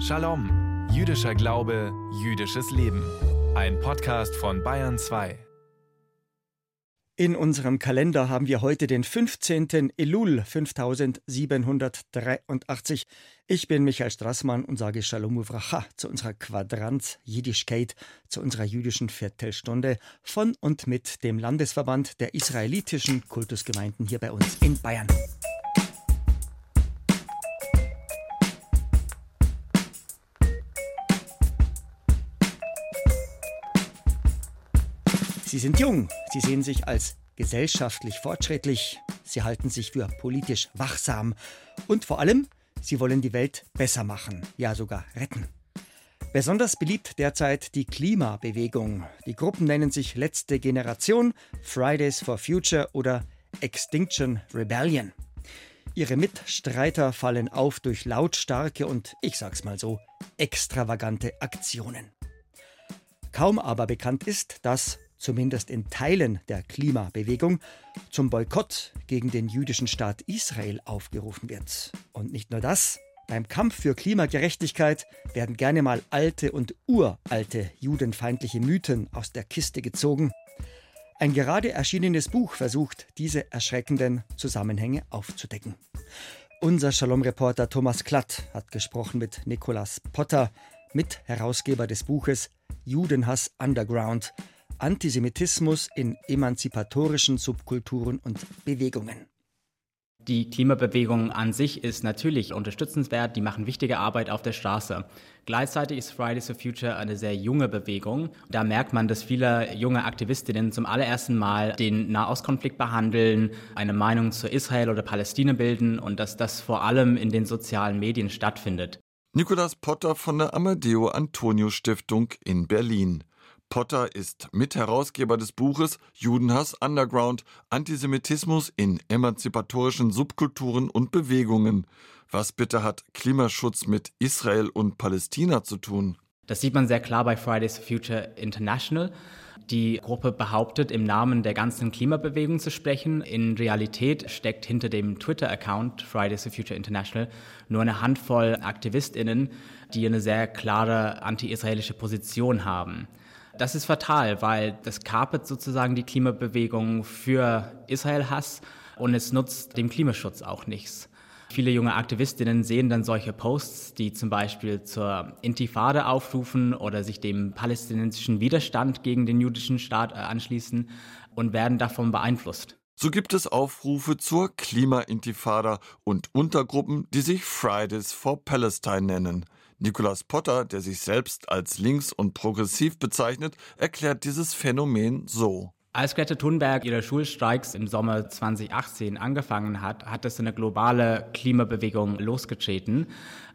Shalom, jüdischer Glaube, jüdisches Leben. Ein Podcast von Bayern 2. In unserem Kalender haben wir heute den 15. Elul 5783. Ich bin Michael Strassmann und sage Shalom Uvracha zu unserer Quadranz Jiddischkeit, zu unserer jüdischen Viertelstunde von und mit dem Landesverband der israelitischen Kultusgemeinden hier bei uns in Bayern. Sie sind jung, sie sehen sich als gesellschaftlich fortschrittlich, sie halten sich für politisch wachsam und vor allem, sie wollen die Welt besser machen, ja sogar retten. Besonders beliebt derzeit die Klimabewegung. Die Gruppen nennen sich Letzte Generation, Fridays for Future oder Extinction Rebellion. Ihre Mitstreiter fallen auf durch lautstarke und, ich sag's mal so, extravagante Aktionen. Kaum aber bekannt ist, dass zumindest in Teilen der Klimabewegung, zum Boykott gegen den jüdischen Staat Israel aufgerufen wird. Und nicht nur das, beim Kampf für Klimagerechtigkeit werden gerne mal alte und uralte judenfeindliche Mythen aus der Kiste gezogen. Ein gerade erschienenes Buch versucht, diese erschreckenden Zusammenhänge aufzudecken. Unser Shalom-Reporter Thomas Klatt hat gesprochen mit Nicolas Potter, Mitherausgeber des Buches Judenhass Underground, Antisemitismus in emanzipatorischen Subkulturen und Bewegungen. Die Klimabewegung an sich ist natürlich unterstützenswert, die machen wichtige Arbeit auf der Straße. Gleichzeitig ist Fridays for Future eine sehr junge Bewegung. Da merkt man, dass viele junge Aktivistinnen zum allerersten Mal den Nahostkonflikt behandeln, eine Meinung zu Israel oder Palästina bilden und dass das vor allem in den sozialen Medien stattfindet. Nikolaus Potter von der Amadeo Antonio Stiftung in Berlin. Potter ist Mitherausgeber des Buches Judenhass Underground Antisemitismus in emanzipatorischen Subkulturen und Bewegungen. Was bitte hat Klimaschutz mit Israel und Palästina zu tun? Das sieht man sehr klar bei Fridays for Future International. Die Gruppe behauptet, im Namen der ganzen Klimabewegung zu sprechen. In Realität steckt hinter dem Twitter-Account Fridays for Future International nur eine Handvoll AktivistInnen, die eine sehr klare anti-israelische Position haben. Das ist fatal, weil das kapert sozusagen die Klimabewegung für Israel-Hass und es nutzt dem Klimaschutz auch nichts. Viele junge Aktivistinnen sehen dann solche Posts, die zum Beispiel zur Intifade aufrufen oder sich dem palästinensischen Widerstand gegen den jüdischen Staat äh, anschließen und werden davon beeinflusst. So gibt es Aufrufe zur Klima-Intifada und Untergruppen, die sich Fridays for Palestine nennen. Nicolas Potter, der sich selbst als links und progressiv bezeichnet, erklärt dieses Phänomen so. Als Greta Thunberg ihre Schulstreiks im Sommer 2018 angefangen hat, hat es eine globale Klimabewegung losgetreten.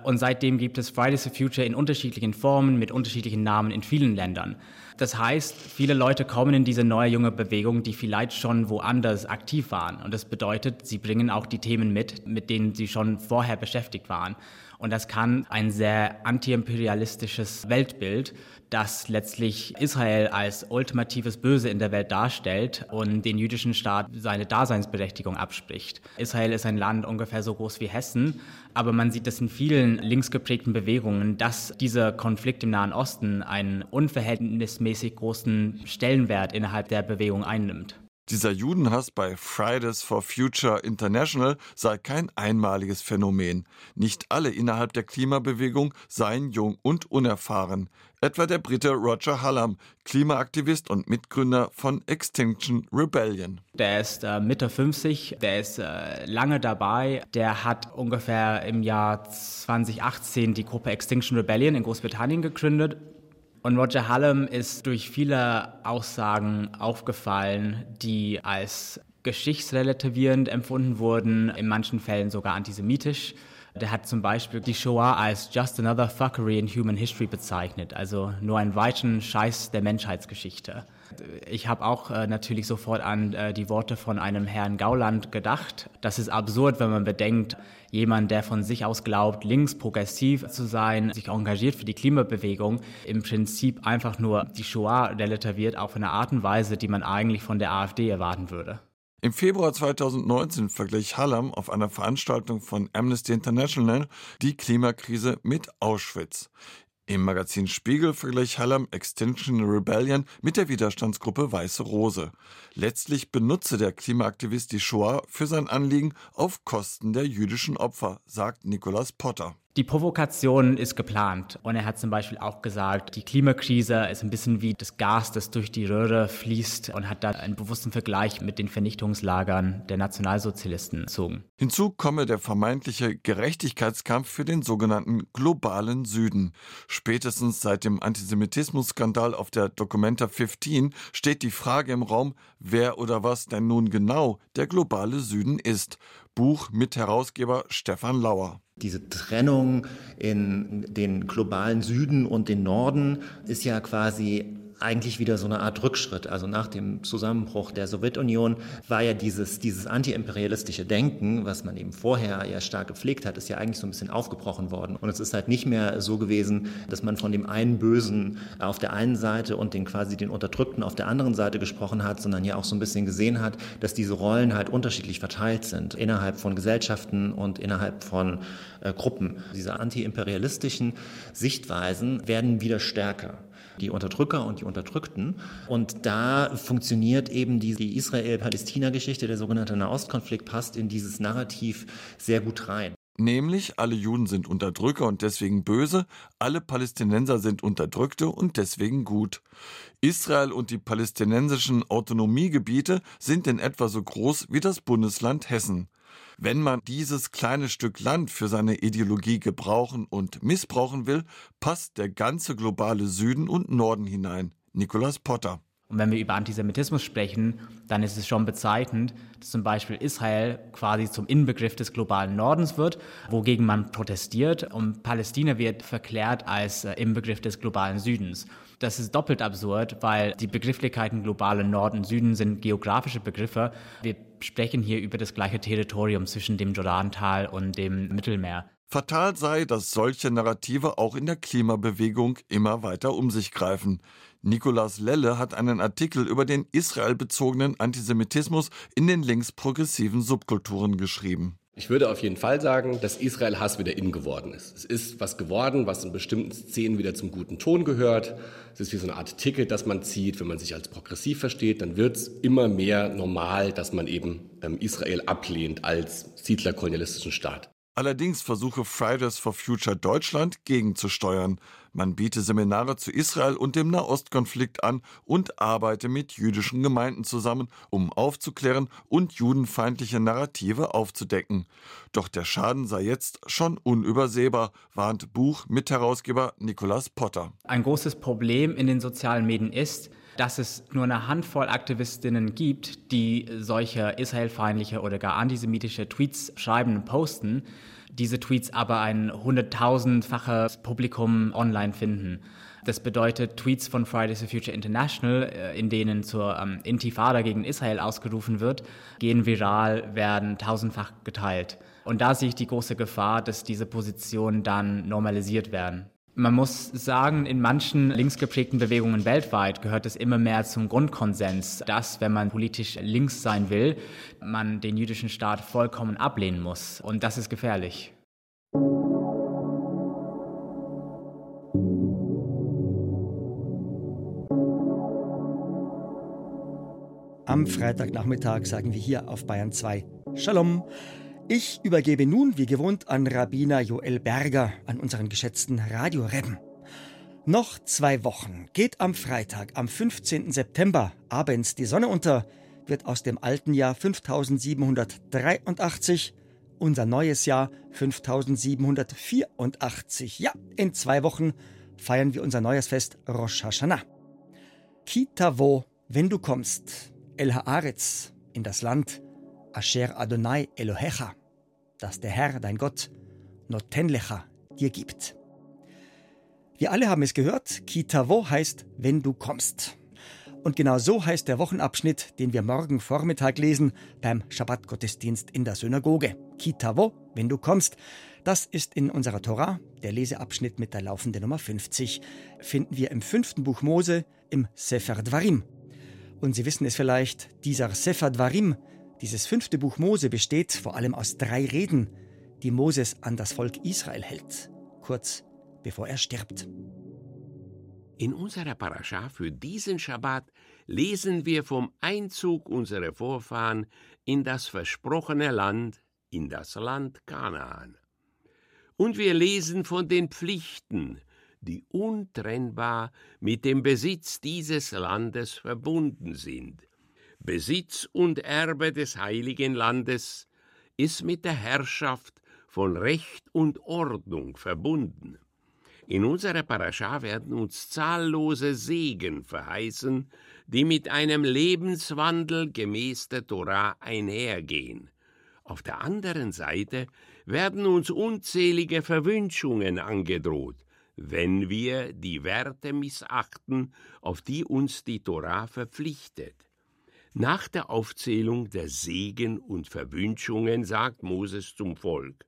Und seitdem gibt es Fridays for Future in unterschiedlichen Formen mit unterschiedlichen Namen in vielen Ländern. Das heißt, viele Leute kommen in diese neue junge Bewegung, die vielleicht schon woanders aktiv waren. Und das bedeutet, sie bringen auch die Themen mit, mit denen sie schon vorher beschäftigt waren. Und das kann ein sehr antiimperialistisches Weltbild, das letztlich Israel als ultimatives Böse in der Welt darstellt und den jüdischen Staat seine Daseinsberechtigung abspricht. Israel ist ein Land ungefähr so groß wie Hessen, aber man sieht das in vielen linksgeprägten Bewegungen, dass dieser Konflikt im Nahen Osten einen unverhältnismäßig großen Stellenwert innerhalb der Bewegung einnimmt. Dieser Judenhass bei Fridays for Future International sei kein einmaliges Phänomen. Nicht alle innerhalb der Klimabewegung seien jung und unerfahren. Etwa der Brite Roger Hallam, Klimaaktivist und Mitgründer von Extinction Rebellion. Der ist äh, Mitte 50, der ist äh, lange dabei. Der hat ungefähr im Jahr 2018 die Gruppe Extinction Rebellion in Großbritannien gegründet und Roger Hallam ist durch viele Aussagen aufgefallen, die als geschichtsrelativierend empfunden wurden, in manchen Fällen sogar antisemitisch. Der hat zum Beispiel die Shoah als just another fuckery in human history bezeichnet, also nur ein weiteren Scheiß der Menschheitsgeschichte. Ich habe auch äh, natürlich sofort an äh, die Worte von einem Herrn Gauland gedacht. Das ist absurd, wenn man bedenkt, jemand, der von sich aus glaubt, links progressiv zu sein, sich engagiert für die Klimabewegung, im Prinzip einfach nur die Shoah relativiert auf eine Art und Weise, die man eigentlich von der AfD erwarten würde. Im Februar 2019 verglich Hallam auf einer Veranstaltung von Amnesty International die Klimakrise mit Auschwitz. Im Magazin Spiegel vergleich Hallam Extinction Rebellion mit der Widerstandsgruppe Weiße Rose. Letztlich benutze der Klimaaktivist die Shoah für sein Anliegen auf Kosten der jüdischen Opfer, sagt Nicholas Potter. Die Provokation ist geplant. Und er hat zum Beispiel auch gesagt, die Klimakrise ist ein bisschen wie das Gas, das durch die Röhre fließt und hat da einen bewussten Vergleich mit den Vernichtungslagern der Nationalsozialisten gezogen. Hinzu komme der vermeintliche Gerechtigkeitskampf für den sogenannten globalen Süden. Spätestens seit dem Antisemitismus-Skandal auf der Documenta 15 steht die Frage im Raum, wer oder was denn nun genau der globale Süden ist. Buch mit Herausgeber Stefan Lauer. Diese Trennung in den globalen Süden und den Norden ist ja quasi eigentlich wieder so eine Art Rückschritt. Also nach dem Zusammenbruch der Sowjetunion war ja dieses, dieses antiimperialistische Denken, was man eben vorher ja stark gepflegt hat, ist ja eigentlich so ein bisschen aufgebrochen worden. Und es ist halt nicht mehr so gewesen, dass man von dem einen Bösen auf der einen Seite und den quasi den Unterdrückten auf der anderen Seite gesprochen hat, sondern ja auch so ein bisschen gesehen hat, dass diese Rollen halt unterschiedlich verteilt sind innerhalb von Gesellschaften und innerhalb von äh, Gruppen. Diese antiimperialistischen Sichtweisen werden wieder stärker die Unterdrücker und die Unterdrückten. Und da funktioniert eben die, die Israel-Palästina-Geschichte, der sogenannte Nahostkonflikt, passt in dieses Narrativ sehr gut rein. Nämlich alle Juden sind Unterdrücker und deswegen böse, alle Palästinenser sind Unterdrückte und deswegen gut. Israel und die palästinensischen Autonomiegebiete sind in etwa so groß wie das Bundesland Hessen. Wenn man dieses kleine Stück Land für seine Ideologie gebrauchen und missbrauchen will, passt der ganze globale Süden und Norden hinein. Nicolas Potter. Und wenn wir über Antisemitismus sprechen, dann ist es schon bezeichnend, dass zum Beispiel Israel quasi zum Inbegriff des globalen Nordens wird, wogegen man protestiert, und Palästina wird verklärt als äh, Inbegriff des globalen Südens. Das ist doppelt absurd, weil die Begrifflichkeiten globale Norden, Süden sind geografische Begriffe. Wir sprechen hier über das gleiche Territorium zwischen dem Jordantal und dem Mittelmeer. Fatal sei, dass solche Narrative auch in der Klimabewegung immer weiter um sich greifen. Nikolaus Lelle hat einen Artikel über den israelbezogenen Antisemitismus in den linksprogressiven Subkulturen geschrieben. Ich würde auf jeden Fall sagen, dass Israel-Hass wieder in geworden ist. Es ist was geworden, was in bestimmten Szenen wieder zum guten Ton gehört. Es ist wie so eine Art Ticket, das man zieht. Wenn man sich als progressiv versteht, dann wird es immer mehr normal, dass man eben ähm, Israel ablehnt als siedlerkolonialistischen Staat. Allerdings versuche Fridays for Future Deutschland gegenzusteuern. Man biete Seminare zu Israel und dem Nahostkonflikt an und arbeite mit jüdischen Gemeinden zusammen, um aufzuklären und judenfeindliche Narrative aufzudecken. Doch der Schaden sei jetzt schon unübersehbar, warnt Buch Mitherausgeber Nicolas Potter. Ein großes Problem in den sozialen Medien ist, dass es nur eine Handvoll Aktivistinnen gibt, die solche israelfeindliche oder gar antisemitische Tweets schreiben und posten, diese Tweets aber ein hunderttausendfaches Publikum online finden. Das bedeutet, Tweets von Fridays for Future International, äh, in denen zur ähm, Intifada gegen Israel ausgerufen wird, gehen viral, werden tausendfach geteilt. Und da sehe ich die große Gefahr, dass diese Positionen dann normalisiert werden. Man muss sagen, in manchen linksgeprägten Bewegungen weltweit gehört es immer mehr zum Grundkonsens, dass, wenn man politisch links sein will, man den jüdischen Staat vollkommen ablehnen muss. Und das ist gefährlich. Am Freitagnachmittag sagen wir hier auf Bayern 2 Shalom. Ich übergebe nun, wie gewohnt, an Rabbiner Joel Berger, an unseren geschätzten Radiorebben. Noch zwei Wochen geht am Freitag, am 15. September, abends die Sonne unter, wird aus dem alten Jahr 5783 unser neues Jahr 5784. Ja, in zwei Wochen feiern wir unser neues Fest Rosh Hashanah. Kitavo, wenn du kommst, El Haaretz, in das Land, Asher Adonai Elohecha das der Herr, dein Gott, Notenlecha dir gibt. Wir alle haben es gehört, Kitavo heißt, wenn du kommst. Und genau so heißt der Wochenabschnitt, den wir morgen Vormittag lesen beim Schabbatgottesdienst in der Synagoge. Kitavo, wenn du kommst. Das ist in unserer Tora, der Leseabschnitt mit der laufenden Nummer 50, finden wir im fünften Buch Mose im Sefer Dvarim. Und Sie wissen es vielleicht, dieser Sefer Dvarim Dieses fünfte Buch Mose besteht vor allem aus drei Reden, die Moses an das Volk Israel hält, kurz bevor er stirbt. In unserer Parascha für diesen Schabbat lesen wir vom Einzug unserer Vorfahren in das versprochene Land, in das Land Kanaan. Und wir lesen von den Pflichten, die untrennbar mit dem Besitz dieses Landes verbunden sind. Besitz und Erbe des heiligen Landes ist mit der Herrschaft von Recht und Ordnung verbunden. In unserer Parascha werden uns zahllose Segen verheißen, die mit einem Lebenswandel gemäß der Torah einhergehen. Auf der anderen Seite werden uns unzählige Verwünschungen angedroht, wenn wir die Werte missachten, auf die uns die Torah verpflichtet. Nach der Aufzählung der Segen und Verwünschungen sagt Moses zum Volk,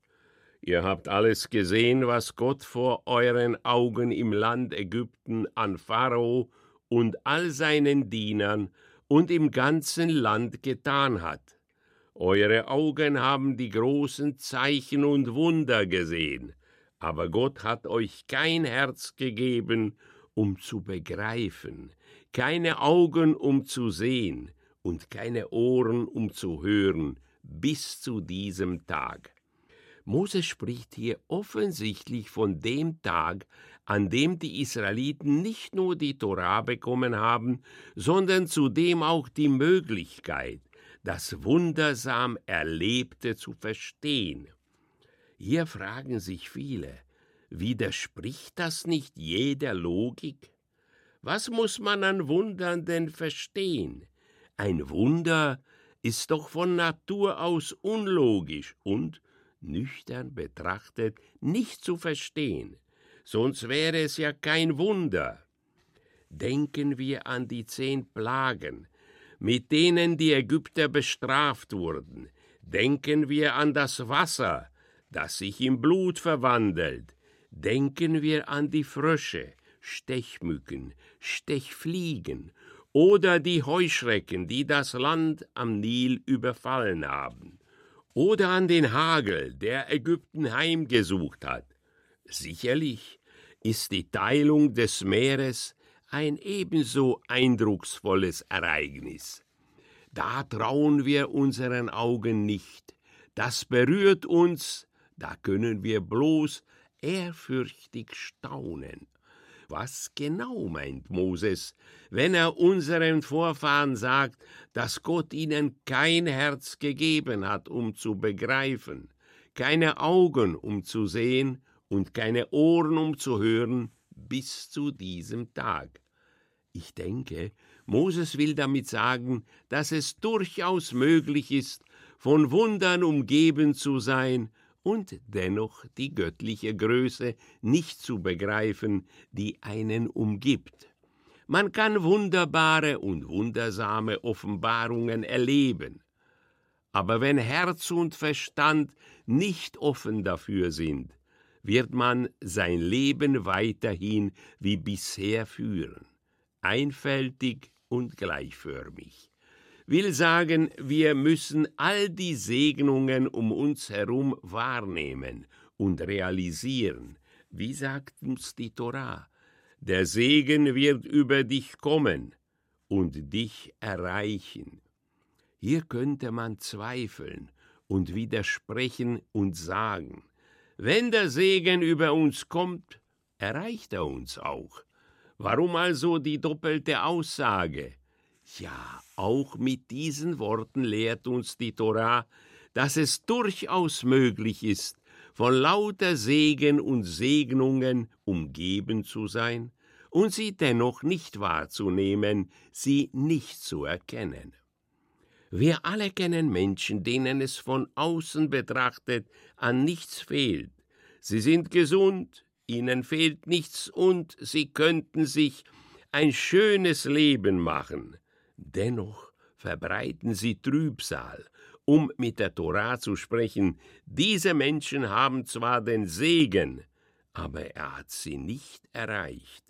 Ihr habt alles gesehen, was Gott vor euren Augen im Land Ägypten an Pharao und all seinen Dienern und im ganzen Land getan hat. Eure Augen haben die großen Zeichen und Wunder gesehen, aber Gott hat euch kein Herz gegeben, um zu begreifen, keine Augen, um zu sehen, und keine Ohren, um zu hören, bis zu diesem Tag. Moses spricht hier offensichtlich von dem Tag, an dem die Israeliten nicht nur die Torah bekommen haben, sondern zudem auch die Möglichkeit, das wundersam Erlebte zu verstehen. Hier fragen sich viele, widerspricht das nicht jeder Logik? Was muss man an Wundern denn verstehen? Ein Wunder ist doch von Natur aus unlogisch und nüchtern betrachtet nicht zu verstehen, sonst wäre es ja kein Wunder. Denken wir an die zehn Plagen, mit denen die Ägypter bestraft wurden, denken wir an das Wasser, das sich in Blut verwandelt, denken wir an die Frösche, Stechmücken, Stechfliegen oder die Heuschrecken, die das Land am Nil überfallen haben, oder an den Hagel, der Ägypten heimgesucht hat. Sicherlich ist die Teilung des Meeres ein ebenso eindrucksvolles Ereignis. Da trauen wir unseren Augen nicht, das berührt uns, da können wir bloß ehrfürchtig staunen. Was genau meint Moses, wenn er unseren Vorfahren sagt, dass Gott ihnen kein Herz gegeben hat, um zu begreifen, keine Augen, um zu sehen und keine Ohren, um zu hören, bis zu diesem Tag? Ich denke, Moses will damit sagen, dass es durchaus möglich ist, von Wundern umgeben zu sein und dennoch die göttliche Größe nicht zu begreifen, die einen umgibt. Man kann wunderbare und wundersame Offenbarungen erleben, aber wenn Herz und Verstand nicht offen dafür sind, wird man sein Leben weiterhin wie bisher führen, einfältig und gleichförmig will sagen, wir müssen all die Segnungen um uns herum wahrnehmen und realisieren. Wie sagt uns die Torah? Der Segen wird über dich kommen und dich erreichen. Hier könnte man zweifeln und widersprechen und sagen, wenn der Segen über uns kommt, erreicht er uns auch. Warum also die doppelte Aussage? Ja, auch mit diesen Worten lehrt uns die Torah, dass es durchaus möglich ist, von lauter Segen und Segnungen umgeben zu sein und sie dennoch nicht wahrzunehmen, sie nicht zu erkennen. Wir alle kennen Menschen, denen es von außen betrachtet an nichts fehlt. Sie sind gesund, ihnen fehlt nichts und sie könnten sich ein schönes Leben machen. Dennoch verbreiten sie Trübsal, um mit der Torah zu sprechen, diese Menschen haben zwar den Segen, aber er hat sie nicht erreicht.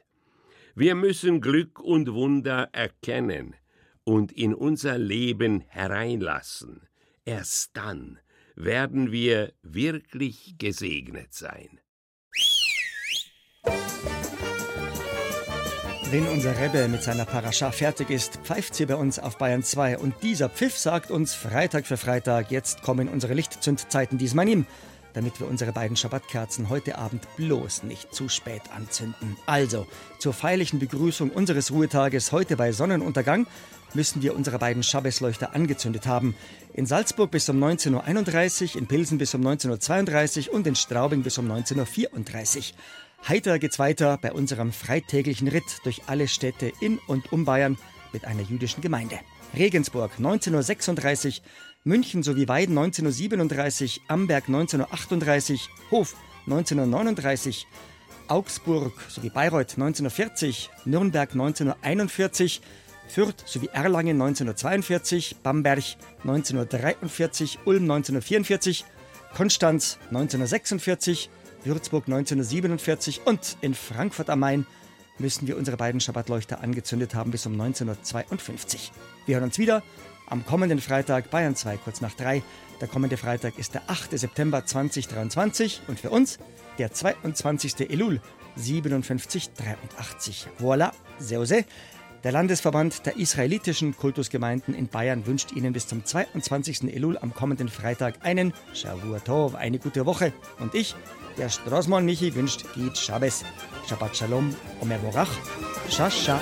Wir müssen Glück und Wunder erkennen und in unser Leben hereinlassen. Erst dann werden wir wirklich gesegnet sein. Wenn unser Rebbe mit seiner Parascha fertig ist, pfeift sie bei uns auf Bayern 2 und dieser Pfiff sagt uns Freitag für Freitag, jetzt kommen unsere Lichtzündzeiten diesmal ihm, damit wir unsere beiden Schabbatkerzen heute Abend bloß nicht zu spät anzünden. Also, zur feierlichen Begrüßung unseres Ruhetages heute bei Sonnenuntergang müssen wir unsere beiden Schabbesleuchter angezündet haben. In Salzburg bis um 19.31 Uhr, in Pilsen bis um 19.32 Uhr und in Straubing bis um 19.34 Uhr. Heiter geht's weiter bei unserem freitäglichen Ritt durch alle Städte in und um Bayern mit einer jüdischen Gemeinde. Regensburg 1936, München sowie Weiden 1937, Amberg 1938, Hof 1939, Augsburg sowie Bayreuth 1940, Nürnberg 1941, Fürth sowie Erlangen 1942, Bamberg 1943, Ulm 1944, Konstanz 1946, Würzburg 1947 und in Frankfurt am Main müssen wir unsere beiden Schabbatleuchter angezündet haben bis um 1952. Wir hören uns wieder am kommenden Freitag Bayern 2 kurz nach 3. Der kommende Freitag ist der 8. September 2023 und für uns der 22. Elul 5783. Voilà, Seose. Der Landesverband der israelitischen Kultusgemeinden in Bayern wünscht Ihnen bis zum 22. Elul am kommenden Freitag einen Shavua Tov, eine gute Woche. Und ich, der Straßmann Michi, wünscht Git Shabbos, Shabbat Shalom, Omer Borach, Shasha.